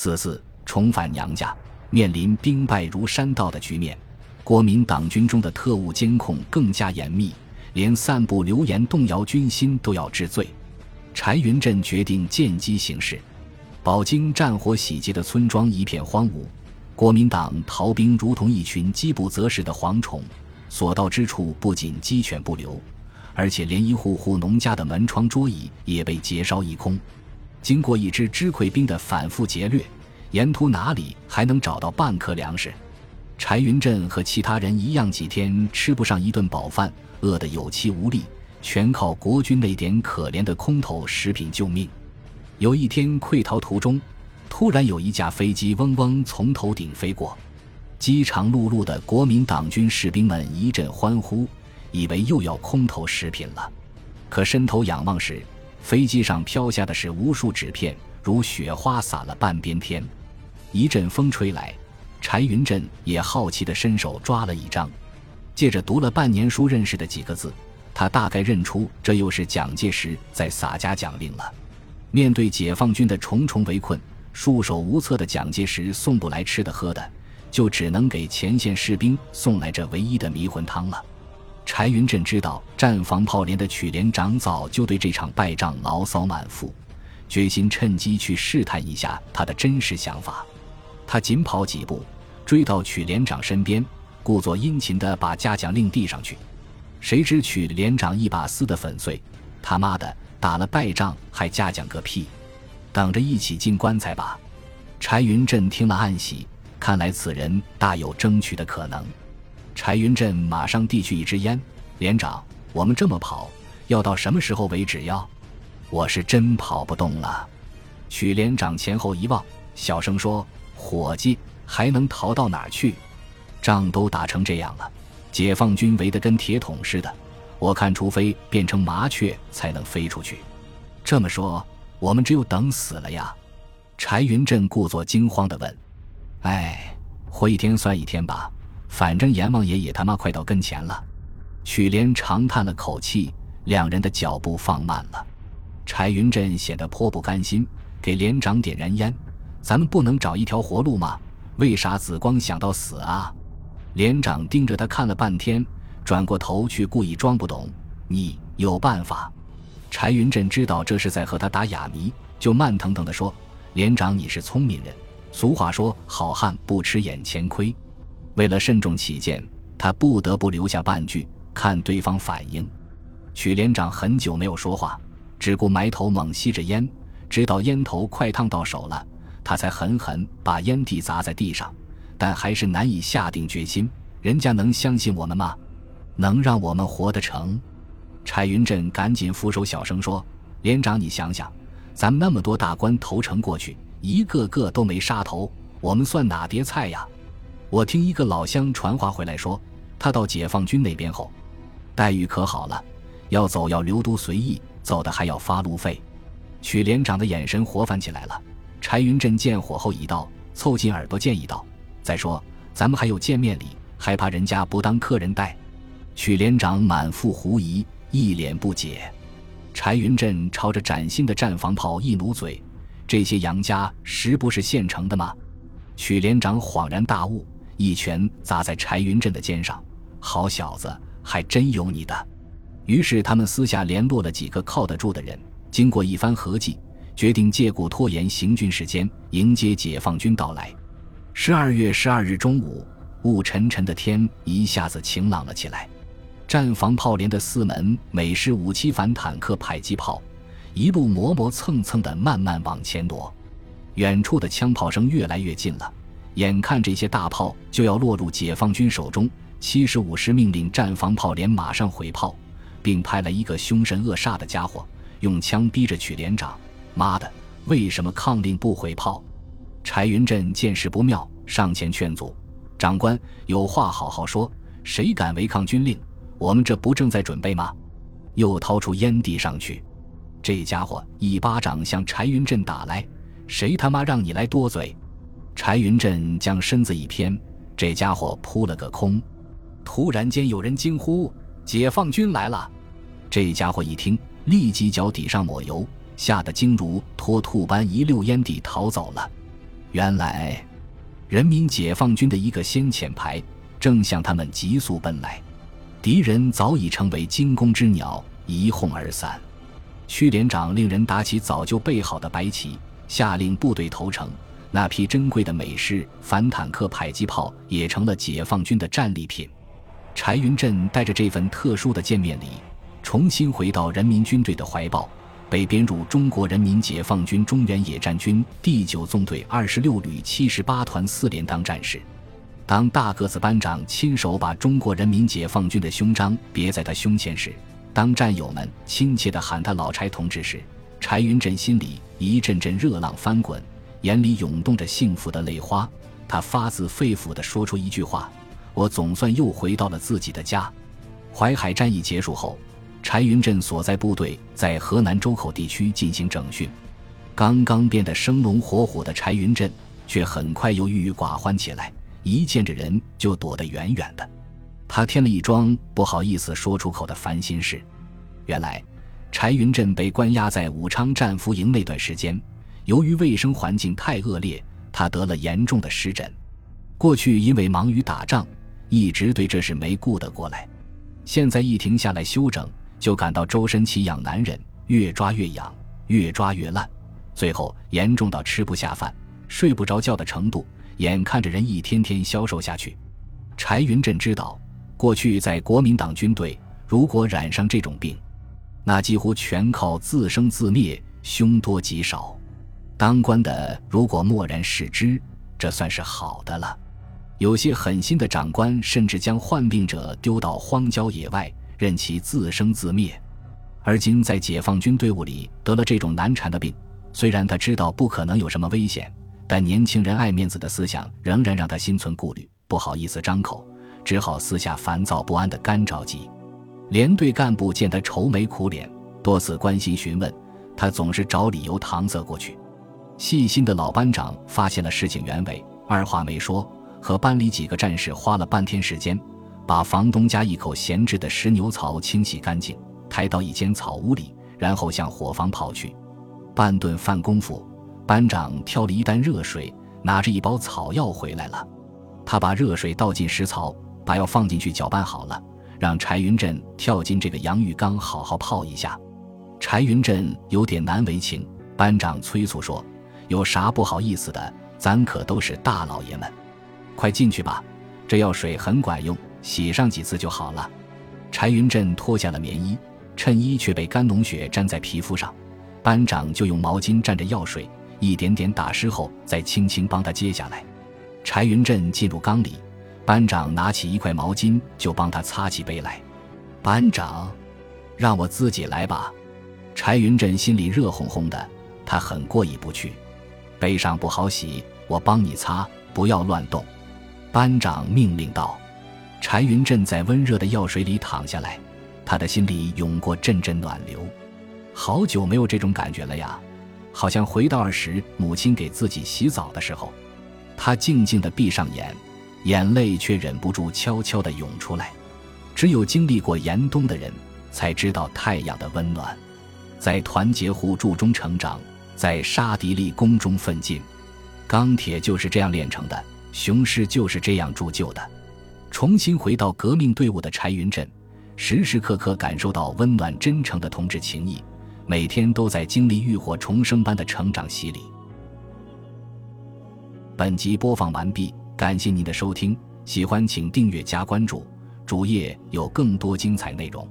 四四重返娘家，面临兵败如山倒的局面，国民党军中的特务监控更加严密，连散布流言动摇军心都要治罪。柴云振决定见机行事。饱经战火洗劫的村庄一片荒芜，国民党逃兵如同一群饥不择食的蝗虫，所到之处不仅鸡犬不留，而且连一户户农家的门窗桌椅也被劫烧一空。经过一支支溃兵的反复劫掠，沿途哪里还能找到半颗粮食？柴云振和其他人一样，几天吃不上一顿饱饭，饿得有气无力，全靠国军那点可怜的空投食品救命。有一天溃逃途中，突然有一架飞机嗡嗡从头顶飞过，饥肠辘辘的国民党军士兵们一阵欢呼，以为又要空投食品了。可伸头仰望时，飞机上飘下的是无数纸片，如雪花洒了半边天。一阵风吹来，柴云振也好奇地伸手抓了一张，借着读了半年书认识的几个字，他大概认出这又是蒋介石在洒家奖令了。面对解放军的重重围困，束手无策的蒋介石送不来吃的喝的，就只能给前线士兵送来这唯一的迷魂汤了。柴云振知道战防炮连的曲连长早就对这场败仗牢骚满腹，决心趁机去试探一下他的真实想法。他紧跑几步，追到曲连长身边，故作殷勤地把嘉奖令递上去。谁知曲连长一把撕得粉碎：“他妈的，打了败仗还嘉奖个屁！等着一起进棺材吧！”柴云振听了暗喜，看来此人大有争取的可能。柴云振马上递去一支烟，连长，我们这么跑，要到什么时候为止呀？我是真跑不动了。许连长前后一望，小声说：“伙计，还能逃到哪儿去？仗都打成这样了，解放军围得跟铁桶似的，我看除非变成麻雀才能飞出去。这么说，我们只有等死了呀？”柴云振故作惊慌地问：“哎，活一天算一天吧。”反正阎王爷也他妈快到跟前了，曲连长叹了口气，两人的脚步放慢了。柴云振显得颇不甘心，给连长点燃烟：“咱们不能找一条活路吗？为啥子光想到死啊？”连长盯着他看了半天，转过头去故意装不懂：“你有办法？”柴云振知道这是在和他打哑谜，就慢腾腾地说：“连长，你是聪明人，俗话说好汉不吃眼前亏。”为了慎重起见，他不得不留下半句，看对方反应。曲连长很久没有说话，只顾埋头猛吸着烟，直到烟头快烫到手了，他才狠狠把烟蒂砸在地上，但还是难以下定决心。人家能相信我们吗？能让我们活得成？柴云振赶紧扶手，小声说：“连长，你想想，咱们那么多大官投诚过去，一个个都没杀头，我们算哪碟菜呀？”我听一个老乡传话回来说，他到解放军那边后，待遇可好了，要走要留都随意，走的还要发路费。曲连长的眼神活泛起来了。柴云振见火候已到，凑近耳朵建议道：“再说，咱们还有见面礼，还怕人家不当客人待？”曲连长满腹狐疑，一脸不解。柴云振朝着崭新的战防炮一努嘴：“这些洋家实不是现成的吗？”曲连长恍然大悟。一拳砸在柴云振的肩上，好小子，还真有你的。于是他们私下联络了几个靠得住的人，经过一番合计，决定借故拖延行军时间，迎接解放军到来。十二月十二日中午，雾沉沉的天一下子晴朗了起来。战防炮连的四门美式五七反坦克迫击炮，一路磨磨蹭蹭的慢慢往前挪，远处的枪炮声越来越近了。眼看这些大炮就要落入解放军手中，七十五师命令战防炮连马上回炮，并派来一个凶神恶煞的家伙，用枪逼着曲连长：“妈的，为什么抗令不回炮？”柴云振见势不妙，上前劝阻：“长官有话好好说，谁敢违抗军令？我们这不正在准备吗？”又掏出烟蒂上去，这家伙一巴掌向柴云振打来：“谁他妈让你来多嘴？”柴云振将身子一偏，这家伙扑了个空。突然间，有人惊呼：“解放军来了！”这家伙一听，立即脚底上抹油，吓得惊如脱兔般，一溜烟地逃走了。原来，人民解放军的一个先遣排正向他们急速奔来，敌人早已成为惊弓之鸟，一哄而散。区连长令人打起早就备好的白旗，下令部队投诚。那批珍贵的美式反坦克迫击炮也成了解放军的战利品。柴云振带着这份特殊的见面礼，重新回到人民军队的怀抱。被编入中国人民解放军中原野战军第九纵队二十六旅七十八团四连当战士。当大个子班长亲手把中国人民解放军的胸章别在他胸前时，当战友们亲切地喊他“老柴同志”时，柴云振心里一阵阵热浪翻滚，眼里涌动着幸福的泪花。他发自肺腑地说出一句话：“我总算又回到了自己的家。”淮海战役结束后。柴云振所在部队在河南周口地区进行整训，刚刚变得生龙活虎的柴云振，却很快又郁郁寡欢起来，一见着人就躲得远远的。他添了一桩不好意思说出口的烦心事：原来，柴云振被关押在武昌战俘营那段时间，由于卫生环境太恶劣，他得了严重的湿疹。过去因为忙于打仗，一直对这事没顾得过来，现在一停下来休整。就感到周身奇痒难忍，越抓越痒，越抓越烂，最后严重到吃不下饭、睡不着觉的程度，眼看着人一天天消瘦下去。柴云振知道，过去在国民党军队，如果染上这种病，那几乎全靠自生自灭，凶多吉少。当官的如果默然视之，这算是好的了。有些狠心的长官甚至将患病者丢到荒郊野外。任其自生自灭，而今在解放军队伍里得了这种难缠的病，虽然他知道不可能有什么危险，但年轻人爱面子的思想仍然让他心存顾虑，不好意思张口，只好私下烦躁不安的干着急。连队干部见他愁眉苦脸，多次关心询问，他总是找理由搪塞过去。细心的老班长发现了事情原委，二话没说，和班里几个战士花了半天时间。把房东家一口闲置的石牛槽清洗干净，抬到一间草屋里，然后向伙房跑去。半顿饭功夫，班长挑了一担热水，拿着一包草药回来了。他把热水倒进石槽，把药放进去搅拌好了，让柴云振跳进这个洋浴缸好好泡一下。柴云振有点难为情，班长催促说：“有啥不好意思的？咱可都是大老爷们，快进去吧，这药水很管用。”洗上几次就好了。柴云振脱下了棉衣，衬衣却被干脓血粘在皮肤上。班长就用毛巾蘸着药水，一点点打湿后，再轻轻帮他揭下来。柴云振进入缸里，班长拿起一块毛巾就帮他擦起背来。班长，让我自己来吧。柴云振心里热烘烘的，他很过意不去。背上不好洗，我帮你擦，不要乱动。班长命令道。柴云振在温热的药水里躺下来，他的心里涌过阵阵暖流。好久没有这种感觉了呀，好像回到儿时母亲给自己洗澡的时候。他静静地闭上眼，眼泪却忍不住悄悄地涌出来。只有经历过严冬的人，才知道太阳的温暖。在团结互助中成长，在杀敌立功中奋进。钢铁就是这样炼成的，雄狮就是这样铸就的。重新回到革命队伍的柴云振，时时刻刻感受到温暖真诚的同志情谊，每天都在经历浴火重生般的成长洗礼。本集播放完毕，感谢您的收听，喜欢请订阅加关注，主页有更多精彩内容。